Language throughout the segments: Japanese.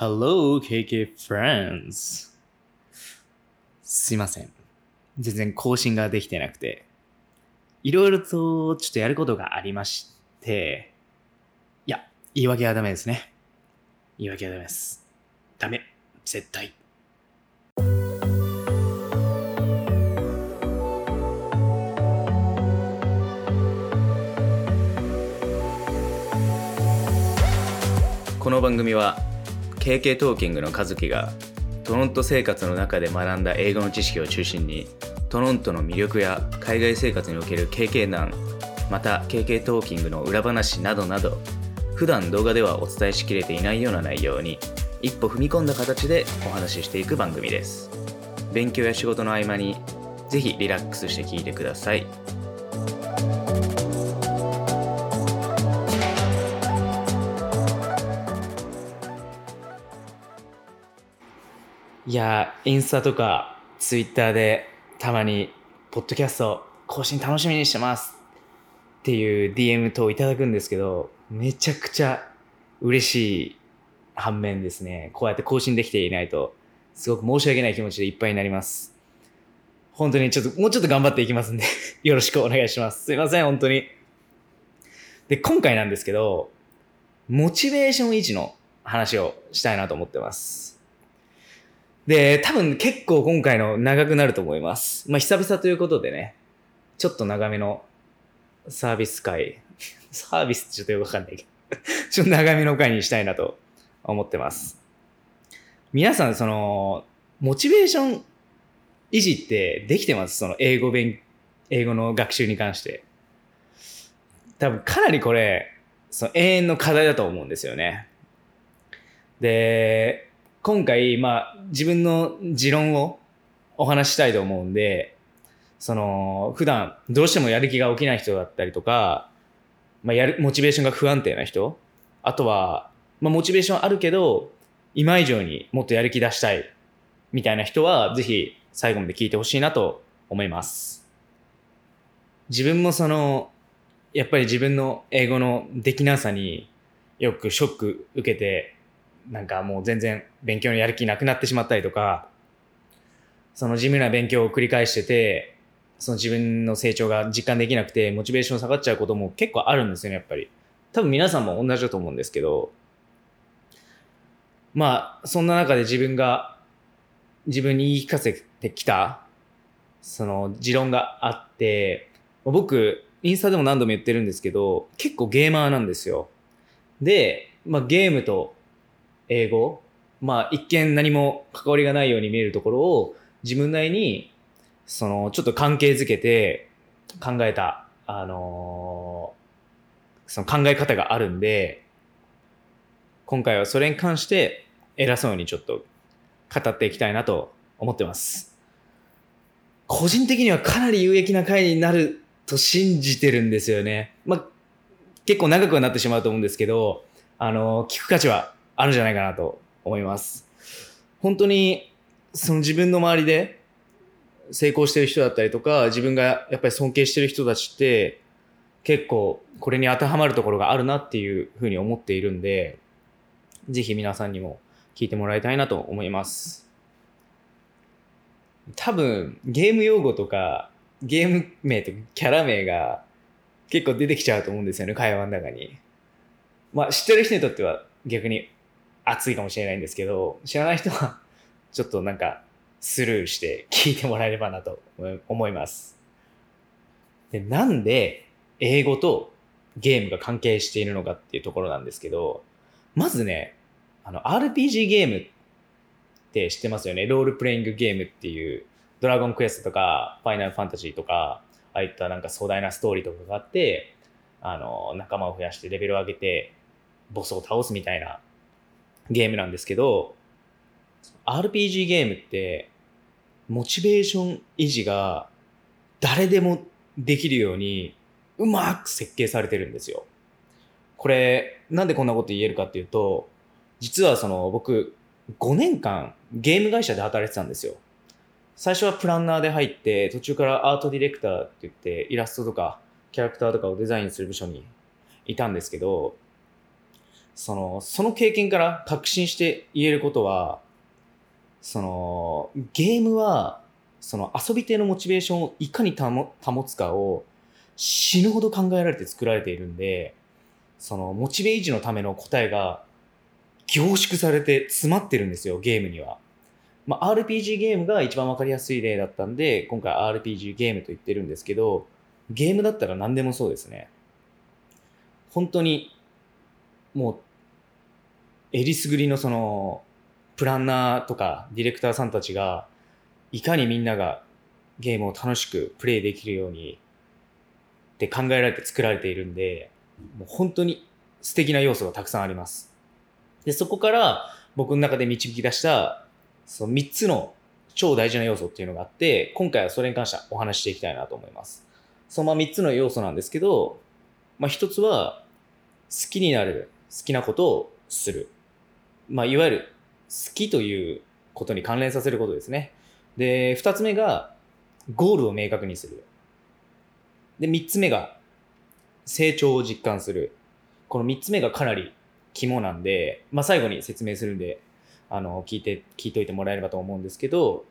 Hello, KK friends. すいません。全然更新ができてなくて、いろいろとちょっとやることがありまして、いや、言い訳はダメですね。言い訳はダメです。ダメ。絶対。この番組は KK トーキングの和樹がトロント生活の中で学んだ英語の知識を中心にトロントの魅力や海外生活における経験談また KK トーキングの裏話などなど普段動画ではお伝えしきれていないような内容に一歩踏み込んだ形でお話ししていく番組です。勉強や仕事の合間にぜひリラックスして聞いてください。いや、インスタとかツイッターでたまに、ポッドキャスト更新楽しみにしてますっていう DM 等いただくんですけど、めちゃくちゃ嬉しい反面ですね、こうやって更新できていないと、すごく申し訳ない気持ちでいっぱいになります。本当にちょっと、もうちょっと頑張っていきますんで、よろしくお願いします。すいません、本当に。で、今回なんですけど、モチベーション維持の話をしたいなと思ってます。で、多分結構今回の長くなると思います。まあ久々ということでね、ちょっと長めのサービス会、サービスってちょっとよくわかんないけど、ちょっと長めの回にしたいなと思ってます。皆さん、その、モチベーション維持ってできてます？その英語勉、英語の学習に関して。多分かなりこれ、その永遠の課題だと思うんですよね。で、今回、まあ、自分の持論をお話したいと思うんで、その、普段どうしてもやる気が起きない人だったりとか、まあ、やる、モチベーションが不安定な人、あとは、まあ、モチベーションあるけど、今以上にもっとやる気出したい、みたいな人は、ぜひ最後まで聞いてほしいなと思います。自分もその、やっぱり自分の英語のできなさによくショック受けて、なんかもう全然勉強のやる気なくなってしまったりとか、その地味な勉強を繰り返してて、その自分の成長が実感できなくて、モチベーション下がっちゃうことも結構あるんですよね、やっぱり。多分皆さんも同じだと思うんですけど、まあ、そんな中で自分が、自分に言い聞かせてきた、その持論があって、僕、インスタでも何度も言ってるんですけど、結構ゲーマーなんですよ。で、まあゲームと英語、まあ一見何も関わりがないように見えるところを自分なりに、そのちょっと関係づけて考えた、あのーその考え方があるんで、今回はそれに関して偉そうにちょっと語っていきたいなと思ってます。個人的にはかなり有益な回になると信じてるんですよね。まあ、結構長くはなってしまうと思うんですけど、あの、聞く価値はあるんじゃないかなと思います。本当に、その自分の周りで成功してる人だったりとか、自分がやっぱり尊敬してる人たちって、結構これに当てはまるところがあるなっていうふうに思っているんで、ぜひ皆さんにも聞いてもらいたいなと思います。多分、ゲーム用語とか、ゲーム名とかキャラ名が結構出てきちゃうと思うんですよね、会話の中に。まあ、知ってる人にとっては逆に熱いかもしれないんですけど、知らない人は ちょっとなんかスルーして聞いてもらえればなと思います。で、なんで英語とゲームが関係しているのかっていうところなんですけど、まずね、あの、RPG ゲームって知ってますよね？ロールプレイングゲームっていう、ドラゴンクエストとか、ファイナルファンタジーとか、ああいったなんか壮大なストーリーとかがあって、あの、仲間を増やしてレベルを上げて、ボスを倒すみたいなゲームなんですけど、RPG ゲームって、モチベーション維持が誰でもできるように、うまく設計されてるんですよ。これ、なんでこんなこと言えるかっていうと、実はその僕、5年間ゲーム会社で働いてたんですよ。最初はプランナーで入って、途中からアートディレクターって言って、イラストとかキャラクターとかをデザインする部署にいたんですけど、その、その経験から確信して言えることは、その、ゲームは、その遊び手のモチベーションをいかに保つかを死ぬほど考えられて作られているんで、そのモチベ維持のための答えが凝縮されて詰まってるんですよ、ゲームには。まあ、RPG ゲームが一番わかりやすい例だったんで、今回 RPG ゲームと言ってるんですけど、ゲームだったら何でもそうですね。本当に、もう、えりすぐりのその、プランナーとかディレクターさんたちが、いかにみんながゲームを楽しくプレイできるようにって考えられて作られているんで、もう本当に素敵な要素がたくさんあります。で、そこから僕の中で導き出した、その3つの超大事な要素っていうのがあって、今回はそれに関してはお話ししていきたいなと思います。そのま3つの要素なんですけど、まあ1つは、好きになる、好きなことをする。まあいわゆる好きということに関連させることですね。で、2つ目が、ゴールを明確にする。で、3つ目が、成長を実感する。この3つ目がかなり肝なんで、まあ、最後に説明するんで、あの、聞いて、聞いといてもらえればと思うんですけど、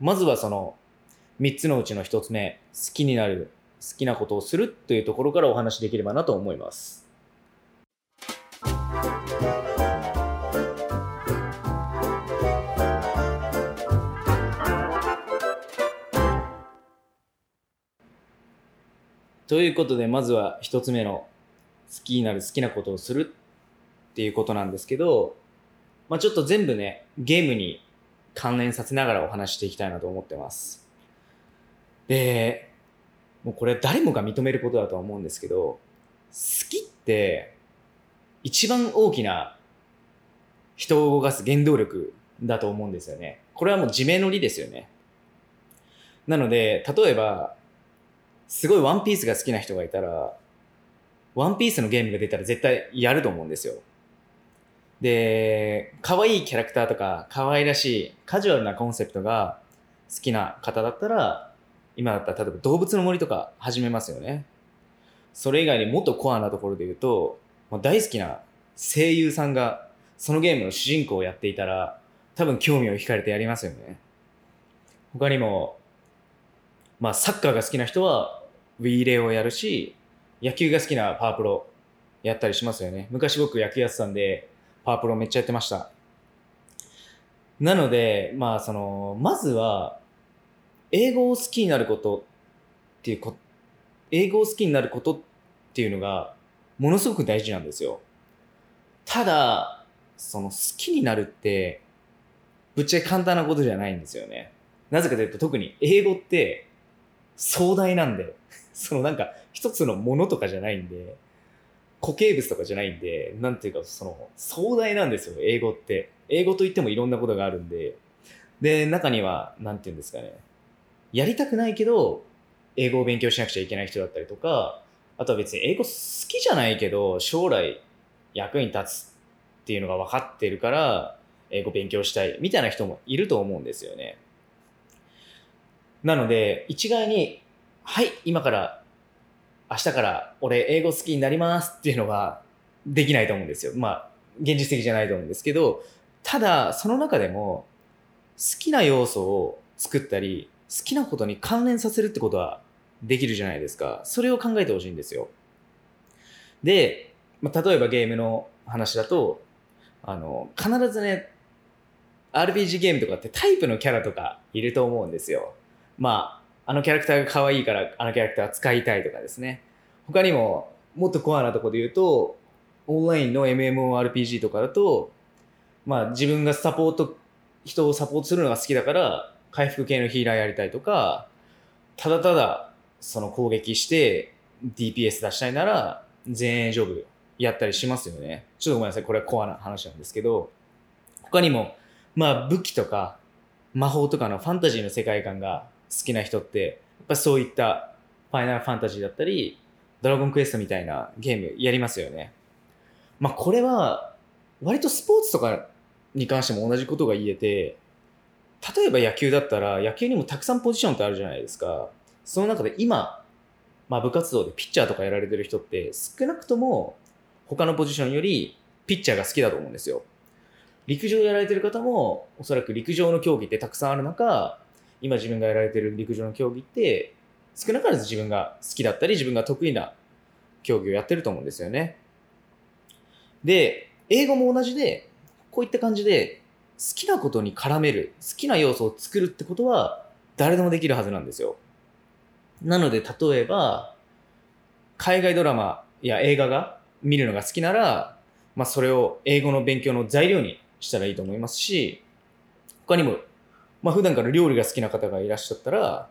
まずはその、3つのうちの1つ目、好きになる、好きなことをするというところからお話しできればなと思います。ということで、まずは一つ目の好きになる好きなことをするっていうことなんですけど、まあちょっと全部ね、ゲームに関連させながらお話していきたいなと思ってます。で、もうこれ誰もが認めることだとは思うんですけど、好きって一番大きな人を動かす原動力だと思うんですよね。これはもう自明の理ですよね。なので、例えば、すごいワンピースが好きな人がいたら、ワンピースのゲームが出たら絶対やると思うんですよ。で、可愛いキャラクターとか、可愛らしいカジュアルなコンセプトが好きな方だったら、今だったら例えば動物の森とか始めますよね。それ以外にもっとコアなところで言うと、まあ、大好きな声優さんがそのゲームの主人公をやっていたら、多分興味を惹かれてやりますよね。他にも、まあサッカーが好きな人は Wii レをやるし、野球が好きなパワープロやったりしますよね。昔僕野球やってたんで、パワープロめっちゃやってました。なので、まあその、まずは、英語を好きになることっていうこ、英語を好きになることっていうのが、ものすごく大事なんですよ。ただ、その好きになるって、ぶっちゃけ簡単なことじゃないんですよね。なぜかというと、特に英語って壮大なんで、そのなんか一つのものとかじゃないんで、固形物とかじゃないんで、なんていうかその壮大なんですよ、英語って。英語といってもいろんなことがあるんで。で、中には、なんていうんですかね、やりたくないけど、英語を勉強しなくちゃいけない人だったりとか、あとは別に英語好きじゃないけど、将来役に立つっていうのが分かってるから、英語勉強したいみたいな人もいると思うんですよね。なので、一概に、はい、今から、明日から俺英語好きになりますっていうのはできないと思うんですよ。まあ、現実的じゃないと思うんですけど、ただ、その中でも、好きな要素を作ったり、好きなことに関連させるってことはできるじゃないですか。それを考えてほしいんですよ。で、まあ、例えばゲームの話だと、あの、必ずね、RPG ゲームとかってタイプのキャラとかいると思うんですよ。まあ、あのキャラクターが可愛いからあのキャラクター使いたいとかですね。他にも、もっとコアなとこで言うと、オンラインの MMORPG とかだと、まあ自分がサポート、人をサポートするのが好きだから、回復系のヒーラーやりたいとか、ただただその攻撃して DPS 出したいなら、全英ジョブやったりしますよね。ちょっとごめんなさい、これはコアな話なんですけど、他にも、まあ武器とか魔法とかのファンタジーの世界観が好きな人って、やっぱそういったファイナルファンタジーだったり、ドラゴンクエストみたいなゲームやりますよね。まあこれは、割とスポーツとかに関しても同じことが言えて、例えば野球だったら野球にもたくさんポジションってあるじゃないですか。その中で今、まあ部活動でピッチャーとかやられてる人って少なくとも他のポジションよりピッチャーが好きだと思うんですよ。陸上やられてる方も、おそらく陸上の競技ってたくさんある中、今自分がやられてる陸上の競技って、少なからず自分が好きだったり、自分が得意な競技をやってると思うんですよね。で、英語も同じで、こういった感じで、好きなことに絡める、好きな要素を作るってことは、誰でもできるはずなんですよ。なので、例えば、海外ドラマや映画が見るのが好きなら、まあ、それを英語の勉強の材料にしたらいいと思いますし、他にも、まあ、普段から料理が好きな方がいらっしゃったら、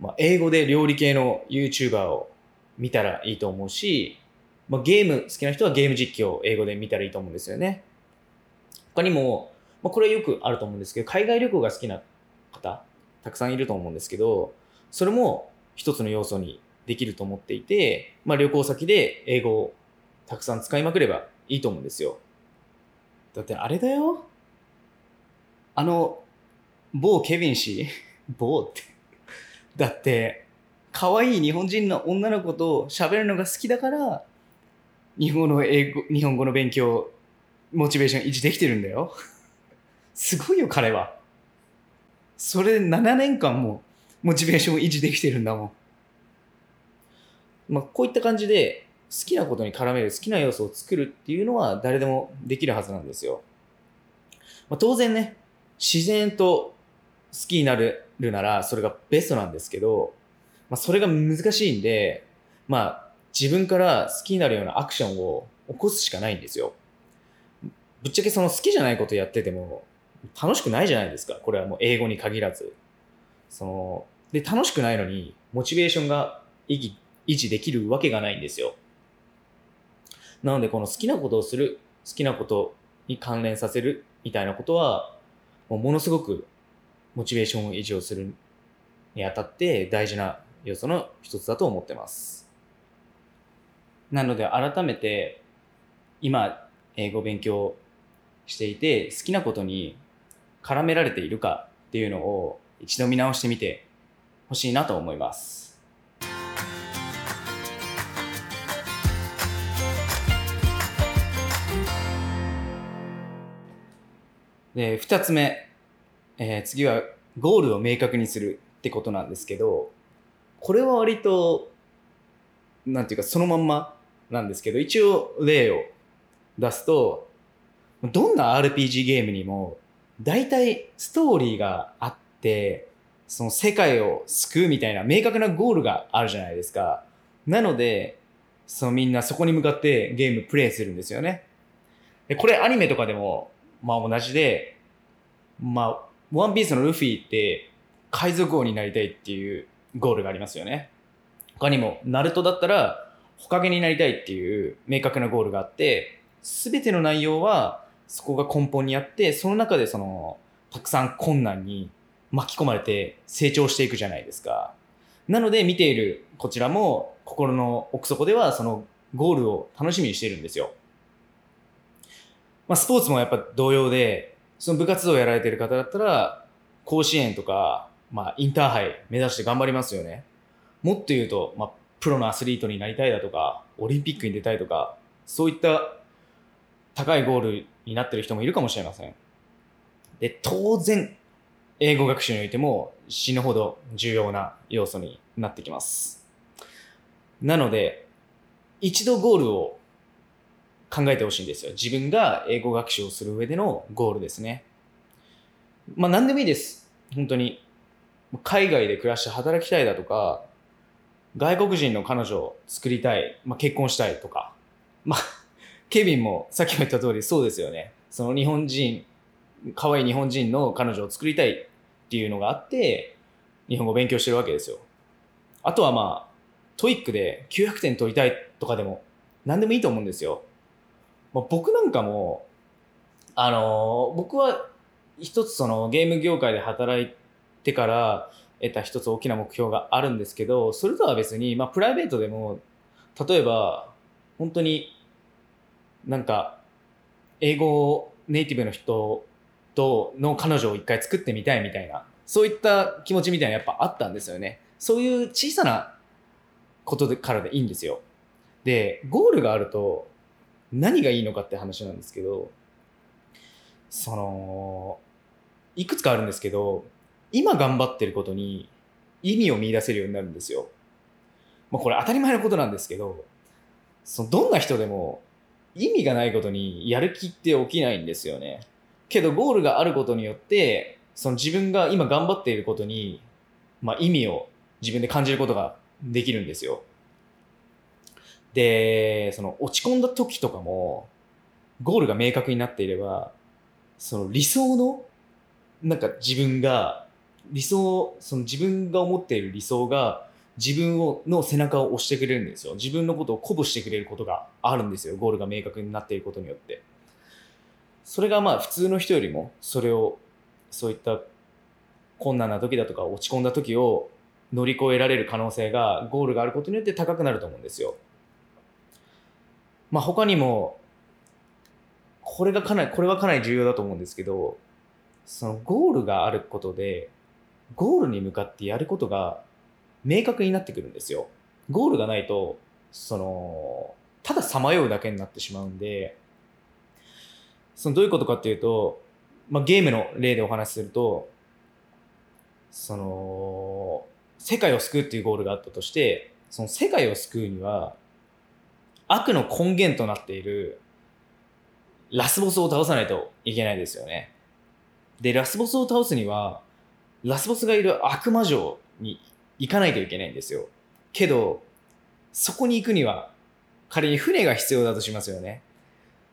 まあ、英語で料理系の YouTuber を見たらいいと思うし、まあ、ゲーム好きな人はゲーム実況を英語で見たらいいと思うんですよね。他にも、まあ、これよくあると思うんですけど、海外旅行が好きな方、たくさんいると思うんですけど、それも一つの要素にできると思っていて、まあ、旅行先で英語をたくさん使いまくればいいと思うんですよ。だってあれだよ。あの、某ケビン氏？某って。だって、可愛い日本人の女の子と喋るのが好きだから、日本語の英語、日本語の勉強、モチベーション維持できてるんだよ。すごいよ、彼は。それで7年間もモチベーション維持できてるんだもん。まあ、こういった感じで、好きなことに絡める、好きな要素を作るっていうのは誰でもできるはずなんですよ。まあ、当然ね、自然と好きになるならそれがベストなんですけど、まあ、それが難しいんで、まあ、自分から好きになるようなアクションを起こすしかないんですよ。ぶっちゃけその好きじゃないことやってても楽しくないじゃないですか。これはもう英語に限らず。その、で、楽しくないのに、モチベーションが維持できるわけがないんですよ。なので、この好きなことをする、好きなことに関連させるみたいなことは、もうものすごくモチベーションを維持をするにあたって大事な要素の一つだと思ってます。なので、改めて、今、英語勉強していて、好きなことに絡められているかっていうのを一度見直してみてほしいなと思います。で、二つ目、えー次はゴールを明確にするってことなんですけど、これは割と、なんていうかそのまんまなんですけど、一応例を出すと、どんな RPG ゲームにも大体ストーリーがあって、その世界を救うみたいな明確なゴールがあるじゃないですか。なので、そのみんなそこに向かってゲームプレイするんですよね。で、これアニメとかでも、まあ同じで、まあ、ワンピースのルフィって海賊王になりたいっていうゴールがありますよね。他にも、ナルトだったら、ホカゲになりたいっていう明確なゴールがあって、すべての内容はそこが根本にあって、その中でその、たくさん困難に巻き込まれて成長していくじゃないですか。なので見ているこちらも心の奥底ではそのゴールを楽しみにしてるんですよ。まあスポーツもやっぱ同様で、その部活動やられてる方だったら、甲子園とか、まあインターハイ目指して頑張りますよね。もっと言うと、まあプロのアスリートになりたいだとか、オリンピックに出たいとか、そういった高いゴールになってる人もいるかもしれません。で、当然、英語学習においても死ぬほど重要な要素になってきます。なので、一度ゴールを考えてほしいんですよ。自分が英語学習をする上でのゴールですね。まあ何でもいいです。本当に。海外で暮らして働きたいだとか、外国人の彼女を作りたい、まあ、結婚したいとか。まあ、ケビンもさっきも言った通りそうですよね。その日本人、可愛い日本人の彼女を作りたいっていうのがあって、日本語を勉強してるわけですよ。あとはまあ、 TOEIC で900点取りたいとかでも何でもいいと思うんですよ。まあ、僕なんかも、あのー僕は一つそのゲーム業界で働いてから得た一つ大きな目標があるんですけど、それとは別に、まあプライベートでも、例えば、本当になんか、英語ネイティブの人との彼女を一回作ってみたいみたいな、そういった気持ちみたいなやっぱあったんですよね。そういう小さなことでからでいいんですよ。で、ゴールがあると、何がいいのかって話なんですけど、その、いくつかあるんですけど、今頑張ってることに意味を見出せるようになるんですよ。まあ、これ当たり前のことなんですけど、そのどんな人でも意味がないことにやる気って起きないんですよね。けどゴールがあることによって、その自分が今頑張っていることに、まあ、意味を自分で感じることができるんですよ。で、その落ち込んだ時とかも、ゴールが明確になっていれば、その理想の、なんか自分が、理想、その自分が思っている理想が、自分をの背中を押してくれるんですよ。自分のことを鼓舞してくれることがあるんですよ。ゴールが明確になっていることによって。それがまあ普通の人よりも、それを、そういった困難な時だとか落ち込んだ時を乗り越えられる可能性がゴールがあることによって高くなると思うんですよ。まあ他にも、これがかなり、これはかなり重要だと思うんですけど、そのゴールがあることで、ゴールに向かってやることが明確になってくるんですよ。ゴールがないと、その、たださまようだけになってしまうんで、そのどういうことかっていうと、まあ、ゲームの例でお話しすると、その、世界を救うっていうゴールがあったとして、その世界を救うには、悪の根源となっているラスボスを倒さないといけないですよね。で、ラスボスを倒すには、ラスボスがいる悪魔城に行かないといけないんですよ。けど、そこに行くには、仮に船が必要だとしますよね。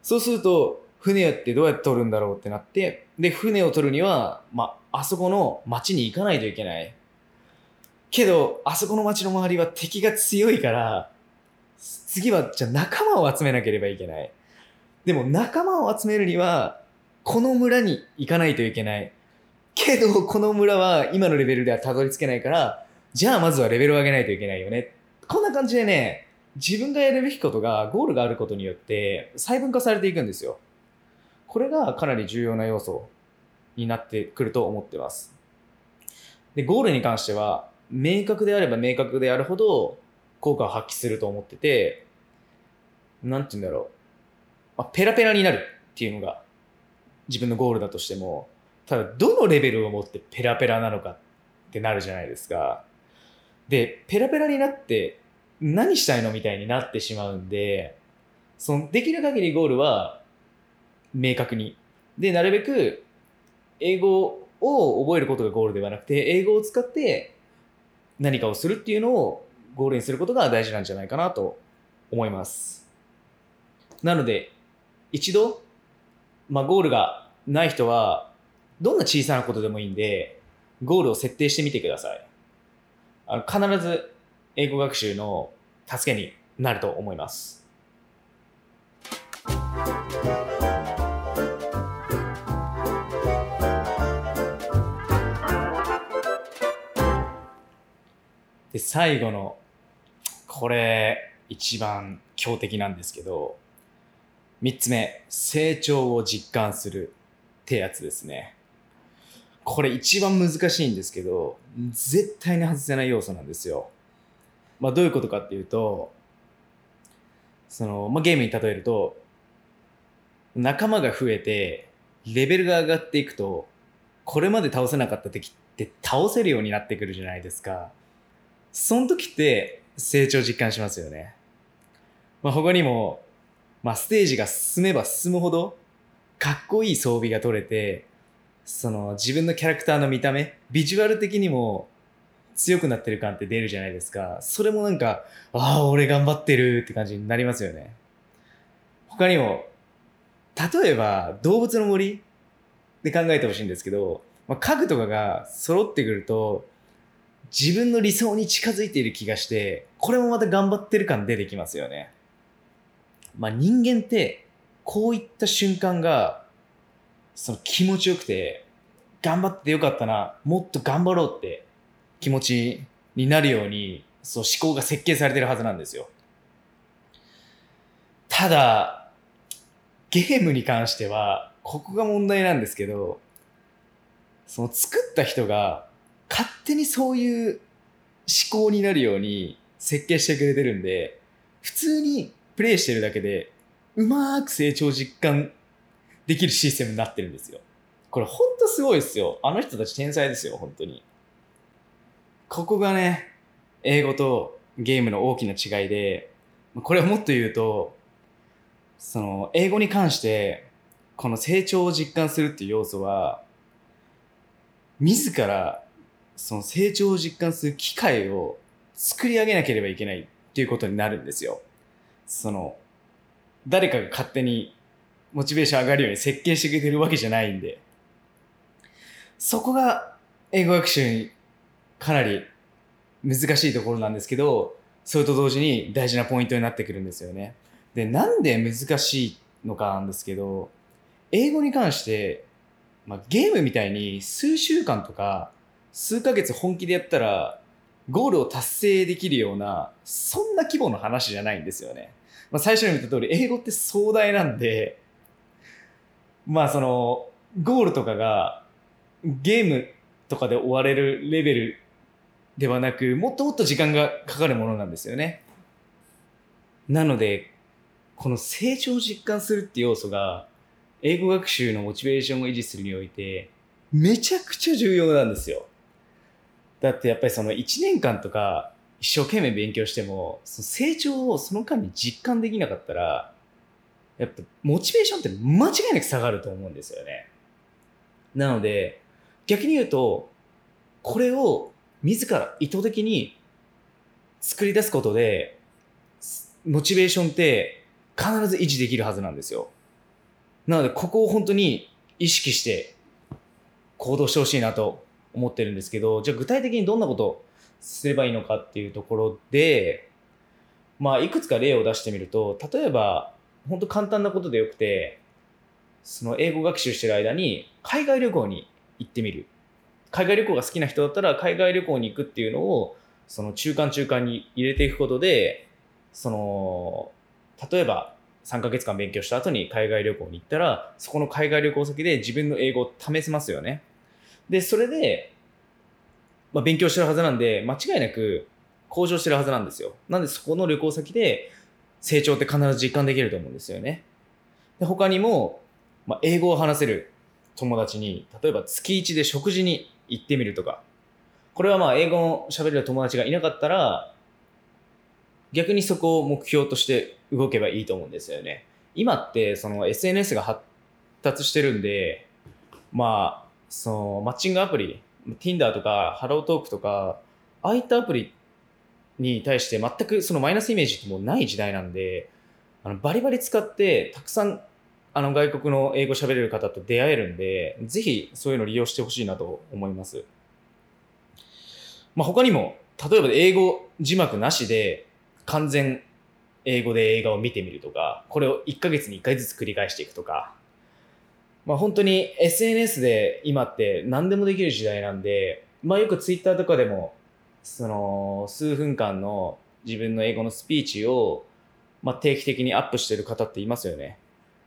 そうすると、船やってどうやって取るんだろうってなって、で、船を取るには、ま、あそこの町に行かないといけない。けど、あそこの町の周りは敵が強いから、次は、じゃあ仲間を集めなければいけない。でも仲間を集めるには、この村に行かないといけない。けど、この村は今のレベルではたどり着けないから、じゃあまずはレベルを上げないといけないよね。こんな感じでね、自分がやるべきことがゴールがあることによって細分化されていくんですよ。これがかなり重要な要素になってくると思ってます。で、ゴールに関しては、明確であれば明確であるほど効果を発揮すると思ってて、なんて言うんだろう。まあ、ペラペラになるっていうのが自分のゴールだとしても、ただどのレベルを持ってペラペラなのかってなるじゃないですか。で、ペラペラになって何したいのみたいになってしまうんで、そのできる限りゴールは明確に。で、なるべく英語を覚えることがゴールではなくて、英語を使って何かをするっていうのをゴールにすることが大事なんじゃないかなと思います。なので、一度、まあ、ゴールがない人は、どんな小さなことでもいいんで、ゴールを設定してみてください。あの必ず英語学習の助けになると思います。で、最後の、これ、一番強敵なんですけど、三つ目、成長を実感するってやつですね。これ一番難しいんですけど、絶対に外せない要素なんですよ。まあどういうことかっていうと、その、まあゲームに例えると、仲間が増えて、レベルが上がっていくと、これまで倒せなかった敵って倒せるようになってくるじゃないですか。その時って成長実感しますよね。まあ他にも、まあステージが進めば進むほど、かっこいい装備が取れて、その自分のキャラクターの見た目、ビジュアル的にも強くなってる感って出るじゃないですか。それもなんか、ああ、俺頑張ってるって感じになりますよね。他にも、例えば動物の森で考えてほしいんですけど、まあ、家具とかが揃ってくると、自分の理想に近づいている気がして、これもまた頑張ってる感出てきますよね。まあ人間って、こういった瞬間が、その気持ちよくて、頑張ってよかったな、もっと頑張ろうって気持ちになるように、そう思考が設計されてるはずなんですよ。ただ、ゲームに関しては、ここが問題なんですけど、その作った人が勝手にそういう思考になるように設計してくれてるんで、普通にプレイしてるだけでうまーく成長実感できるシステムになってるんですよ。これほんとすごいですよ。あの人たち天才ですよ、本当に。ここがね、英語とゲームの大きな違いで、これをもっと言うと、その、英語に関して、この成長を実感するっていう要素は、自ら、その成長を実感する機会を作り上げなければいけないっていうことになるんですよ。その、誰かが勝手にモチベーション上がるように設計してくれてるわけじゃないんで、そこが英語学習にかなり難しいところなんですけど、それと同時に大事なポイントになってくるんですよね。で、なんで難しいのかなんですけど、英語に関して、まあ、ゲームみたいに数週間とか数ヶ月本気でやったらゴールを達成できるような、そんな規模の話じゃないんですよね。まあ、最初に言った通り、英語って壮大なんで、まあその、ゴールとかがゲームとかで終われるレベルではなく、もっともっと時間がかかるものなんですよね。なので、この成長を実感するって要素が、英語学習のモチベーションを維持するにおいて、めちゃくちゃ重要なんですよ。だってやっぱりその1年間とか一生懸命勉強しても、その成長をその間に実感できなかったら、やっぱモチベーションって間違いなく下がると思うんですよね。なので、逆に言うと、これを自ら意図的に作り出すことで、モチベーションって必ず維持できるはずなんですよ。なので、ここを本当に意識して行動してほしいなと思ってるんですけど、じゃあ具体的にどんなことすればいいのかっていうところで、まあ、いくつか例を出してみると、例えば、本当簡単なことでよくて、その英語学習してる間に海外旅行に行ってみる。海外旅行が好きな人だったら海外旅行に行くっていうのを、その中間中間に入れていくことで、その、例えば3ヶ月間勉強した後に海外旅行に行ったら、そこの海外旅行先で自分の英語を試せますよね。で、それで、まあ、勉強してるはずなんで、間違いなく向上してるはずなんですよ。なんでそこの旅行先で成長って必ず実感できると思うんですよね。で他にも、まあ、英語を話せる友達に、例えば月1で食事に行ってみるとか、これはまあ英語を喋れる友達がいなかったら、逆にそこを目標として動けばいいと思うんですよね。今ってその SNS が発達してるんで、まあ、そのマッチングアプリ、Tinder とか HelloTalk とか、ああいったアプリに対して全くそのマイナスイメージってもうない時代なんで、あのバリバリ使ってたくさんあの外国の英語喋れる方と出会えるんで、ぜひそういうのを利用してほしいなと思います。まあ、他にも、例えば英語字幕なしで完全英語で映画を見てみるとか、これを1ヶ月に1回ずつ繰り返していくとか、まあ本当に SNS で今って何でもできる時代なんで、まあよく Twitter とかでも、その数分間の自分の英語のスピーチを、まあ、定期的にアップしてる方っていますよね。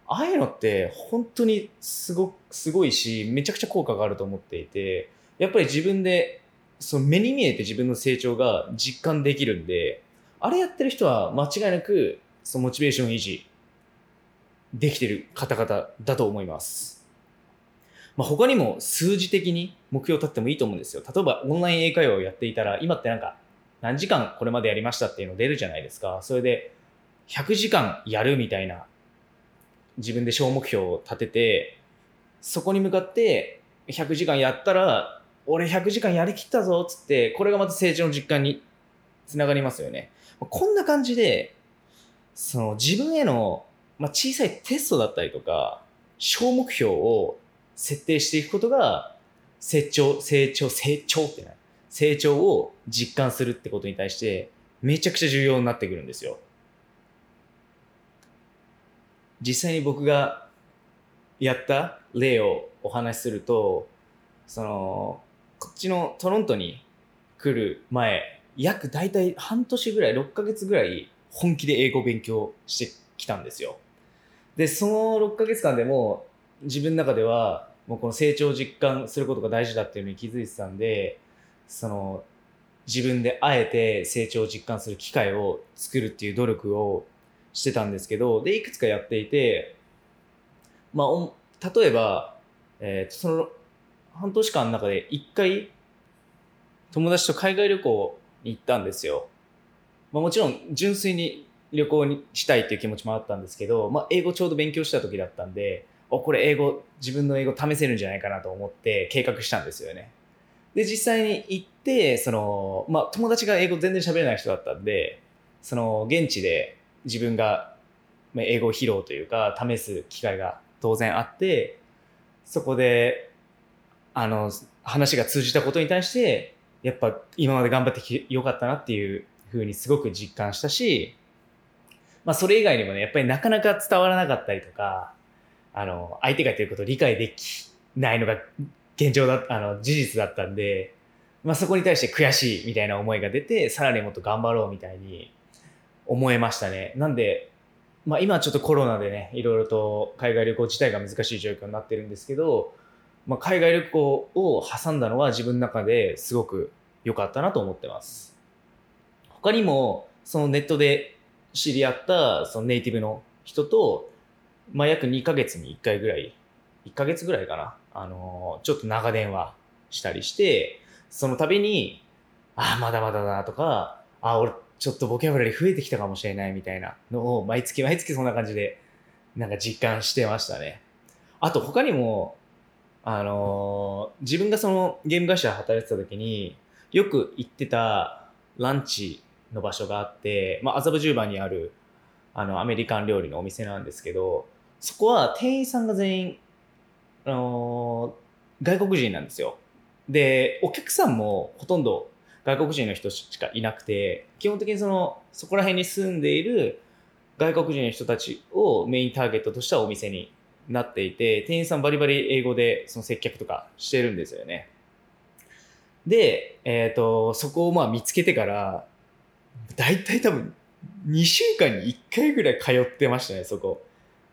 ああいうのって本当にすごすごいし、めちゃくちゃ効果があると思っていて、やっぱり自分でその目に見えて自分の成長が実感できるんで、あれやってる人は間違いなくそのモチベーション維持できてる方々だと思います。まあ、他にも数字的に目標を立ってもいいと思うんですよ。例えばオンライン英会話をやっていたら、今ってなんか何時間これまでやりましたっていうの出るじゃないですか。それで100時間やるみたいな自分で小目標を立てて、そこに向かって100時間やったら、俺100時間やりきったぞっつって、これがまた成長の実感につながりますよね。こんな感じで、その自分への、まあ、小さいテストだったりとか、小目標を設定していくことが、成長、成長、成長ってない。成長を実感するってことに対して、めちゃくちゃ重要になってくるんですよ。実際に僕がやった例をお話しすると、その、こっちのトロントに来る前、約大体半年ぐらい、6ヶ月ぐらい本気で英語勉強してきたんですよ。で、その6ヶ月間でも自分の中ではもうこの成長を実感することが大事だっていうのに気づいてたんで、その自分であえて成長を実感する機会を作るっていう努力をしてたんですけど、で、いくつかやっていて、まあ、例えば、えーその半年間の中で一回友達と海外旅行に行ったんですよ。まあ、もちろん純粋に旅行にしたいっていう気持ちもあったんですけど、まあ、英語ちょうど勉強した時だったんで、お、これ英語、自分の英語試せるんじゃないかなと思って計画したんですよね。で、実際に行って、その、まあ、友達が英語全然喋れない人だったんで、その、現地で自分が英語を披露というか、試す機会が当然あって、そこで、あの、話が通じたことに対して、やっぱ今まで頑張ってきよかったなっていうふうにすごく実感したし、まあそれ以外にもね、やっぱりなかなか伝わらなかったりとか、あの、相手が言ってることを理解できないのが現状だ、あの、事実だったんで、まあそこに対して悔しいみたいな思いが出て、さらにもっと頑張ろうみたいに思えましたね。なんで、まあ今ちょっとコロナでね、いろいろと海外旅行自体が難しい状況になってるんですけど、まあ海外旅行を挟んだのは自分の中ですごく良かったなと思ってます。他にも、そのネットで知り合ったそのネイティブの人と、まあ約2ヶ月に1回ぐらい、1ヶ月ぐらいかな、あのちょっと長電話したりして、その度に、ああ、まだまだだなとか、ああ、俺ちょっとボキャブラリー増えてきたかもしれないみたいなのを毎月毎月そんな感じでなんか実感してましたね。あと他にも、あの自分がそのゲーム会社で働いてた時によく行ってたランチの場所があって、まあ、麻布十番にあるあのアメリカン料理のお店なんですけどそこは店員さんが全員、あのー外国人なんですよ。でお客さんもほとんど外国人の人しかいなくて基本的にそのそこら辺に住んでいる外国人の人たちをメインターゲットとしたお店になっていて店員さんバリバリ英語でその接客とかしてるんですよねで、えー、とそこをまあ見つけてから大体多分2週間に1回ぐらい通ってましたねそこ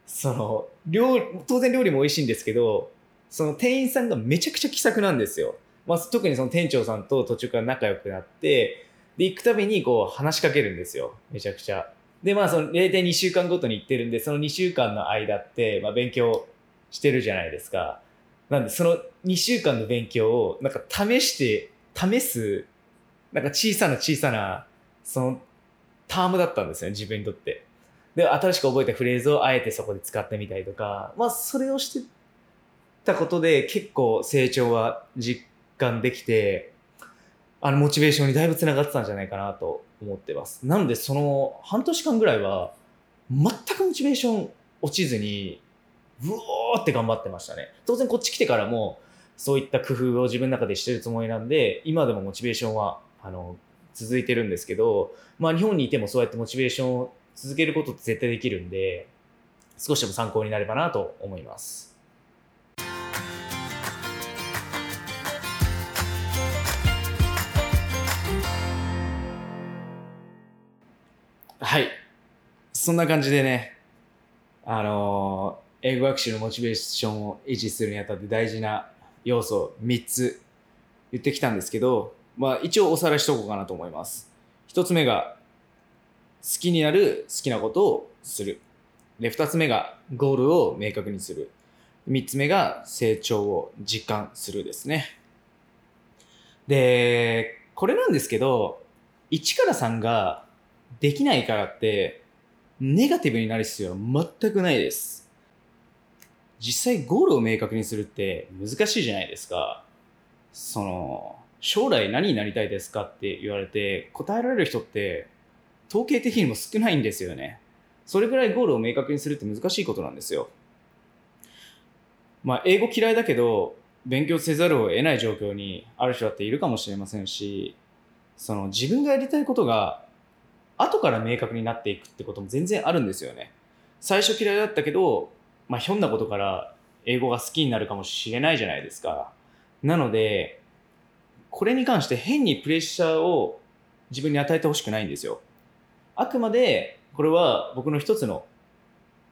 その料当然料理も美味しいんですけどその店員さんがめちゃくちゃ気さくなんですよまあ、特にその店長さんと途中から仲良くなって、で、行くたびにこう話しかけるんですよ。めちゃくちゃ。で、まあ、その0.2週間ごとに行ってるんで、その2週間の間って、まあ、勉強してるじゃないですか。なんで、その2週間の勉強を、なんか試して、試す、なんか小さな小さな、その、タームだったんですよね、自分にとって。で、新しく覚えたフレーズをあえてそこで使ってみたりとか、まあ、それをしてたことで結構成長は実感できて、あの、モチベーションにだいぶつながってたんじゃないかなと思ってます。なので、その半年間ぐらいは、全くモチベーション落ちずに、うおーって頑張ってましたね。当然こっち来てからも、そういった工夫を自分の中でしてるつもりなんで、今でもモチベーションは、あの、続いてるんですけど、まあ日本にいてもそうやってモチベーションを続けることって絶対できるんで、少しでも参考になればなと思います。はい。そんな感じでね、あのー英語学習のモチベーションを維持するにあたって大事な要素を3つ言ってきたんですけど、まあ一応おさらいしとこうかなと思います。1つ目が好きになる好きなことをする。で、2つ目がゴールを明確にする。3つ目が成長を実感するですね。で、これなんですけど、1から3ができないからって、ネガティブになる必要は全くないです。実際ゴールを明確にするって難しいじゃないですか。その、将来何になりたいですかって言われて答えられる人って統計的にも少ないんですよね。それぐらいゴールを明確にするって難しいことなんですよ。まあ、英語嫌いだけど、勉強せざるを得ない状況にある人だっているかもしれませんし、その自分がやりたいことが後から明確になっていくってことも全然あるんですよね。最初嫌いだったけど、まあ、ひょんなことから英語が好きになるかもしれないじゃないですか。なので、これに関して変にプレッシャーを自分に与えてほしくないんですよ。あくまで、これは僕の一つの、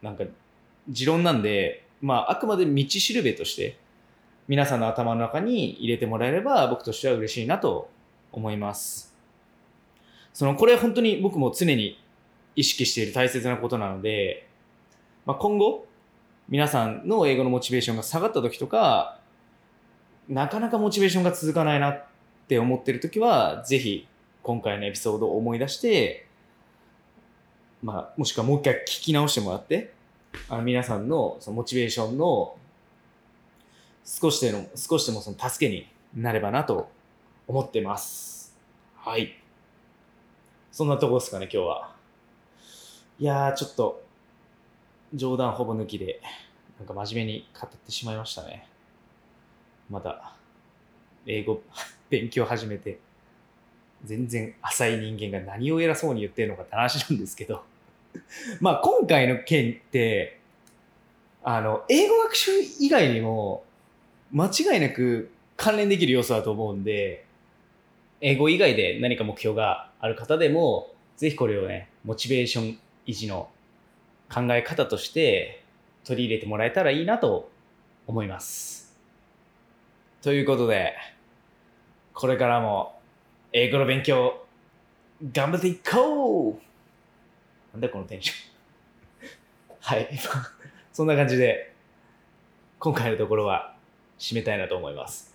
なんか、持論なんで、まあ、あくまで道しるべとして、皆さんの頭の中に入れてもらえれば、僕としては嬉しいなと思います。その、これ本当に僕も常に意識している大切なことなので、まあ、今後皆さんの英語のモチベーションが下がった時とかなかなかモチベーションが続かないなっって思ってる時はぜひ今回のエピソードを思い出して、まあ、もしくはもう一回聞き直してもらってあの皆さんのそのモチベーションの少しでの少しでもその助けになればなと思ってます。はい。そんなとこですかね、今日は。いやー、ちょっと、冗談ほぼ抜きで、なんか真面目に語ってしまいましたね。まだ、英語勉強始めて、全然浅い人間が何を偉そうに言ってるのかって話なんですけど、まあ今回の件って、あの、英語学習以外にも、間違いなく関連できる要素だと思うんで、英語以外で何か目標がある方でも、ぜひこれをね、モチベーション維持の考え方として取り入れてもらえたらいいなと思います。ということで、これからも英語の勉強頑張っていこうなんだこのテンション。はい。そんな感じで、今回のところは締めたいなと思います。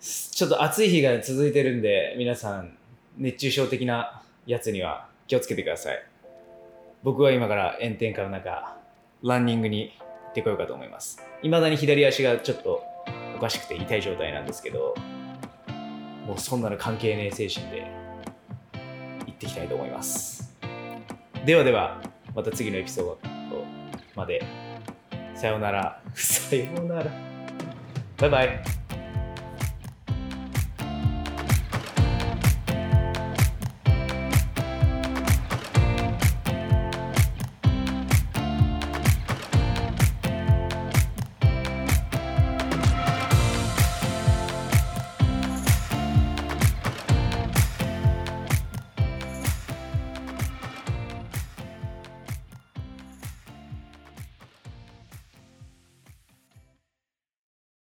ちょっと暑い日が続いてるんで、皆さん、熱中症的なやつには気をつけてください。僕は今から炎天下の中、ランニングに行ってこようかと思います。未だに左足がちょっとおかしくて痛い状態なんですけど、もうそんなの関係ねえ精神で行ってきたいと思います。ではでは、また次のエピソードまで。さようなら。さようなら。バイバイ。